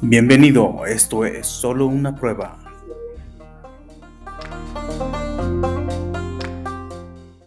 Bienvenido, esto es solo una prueba.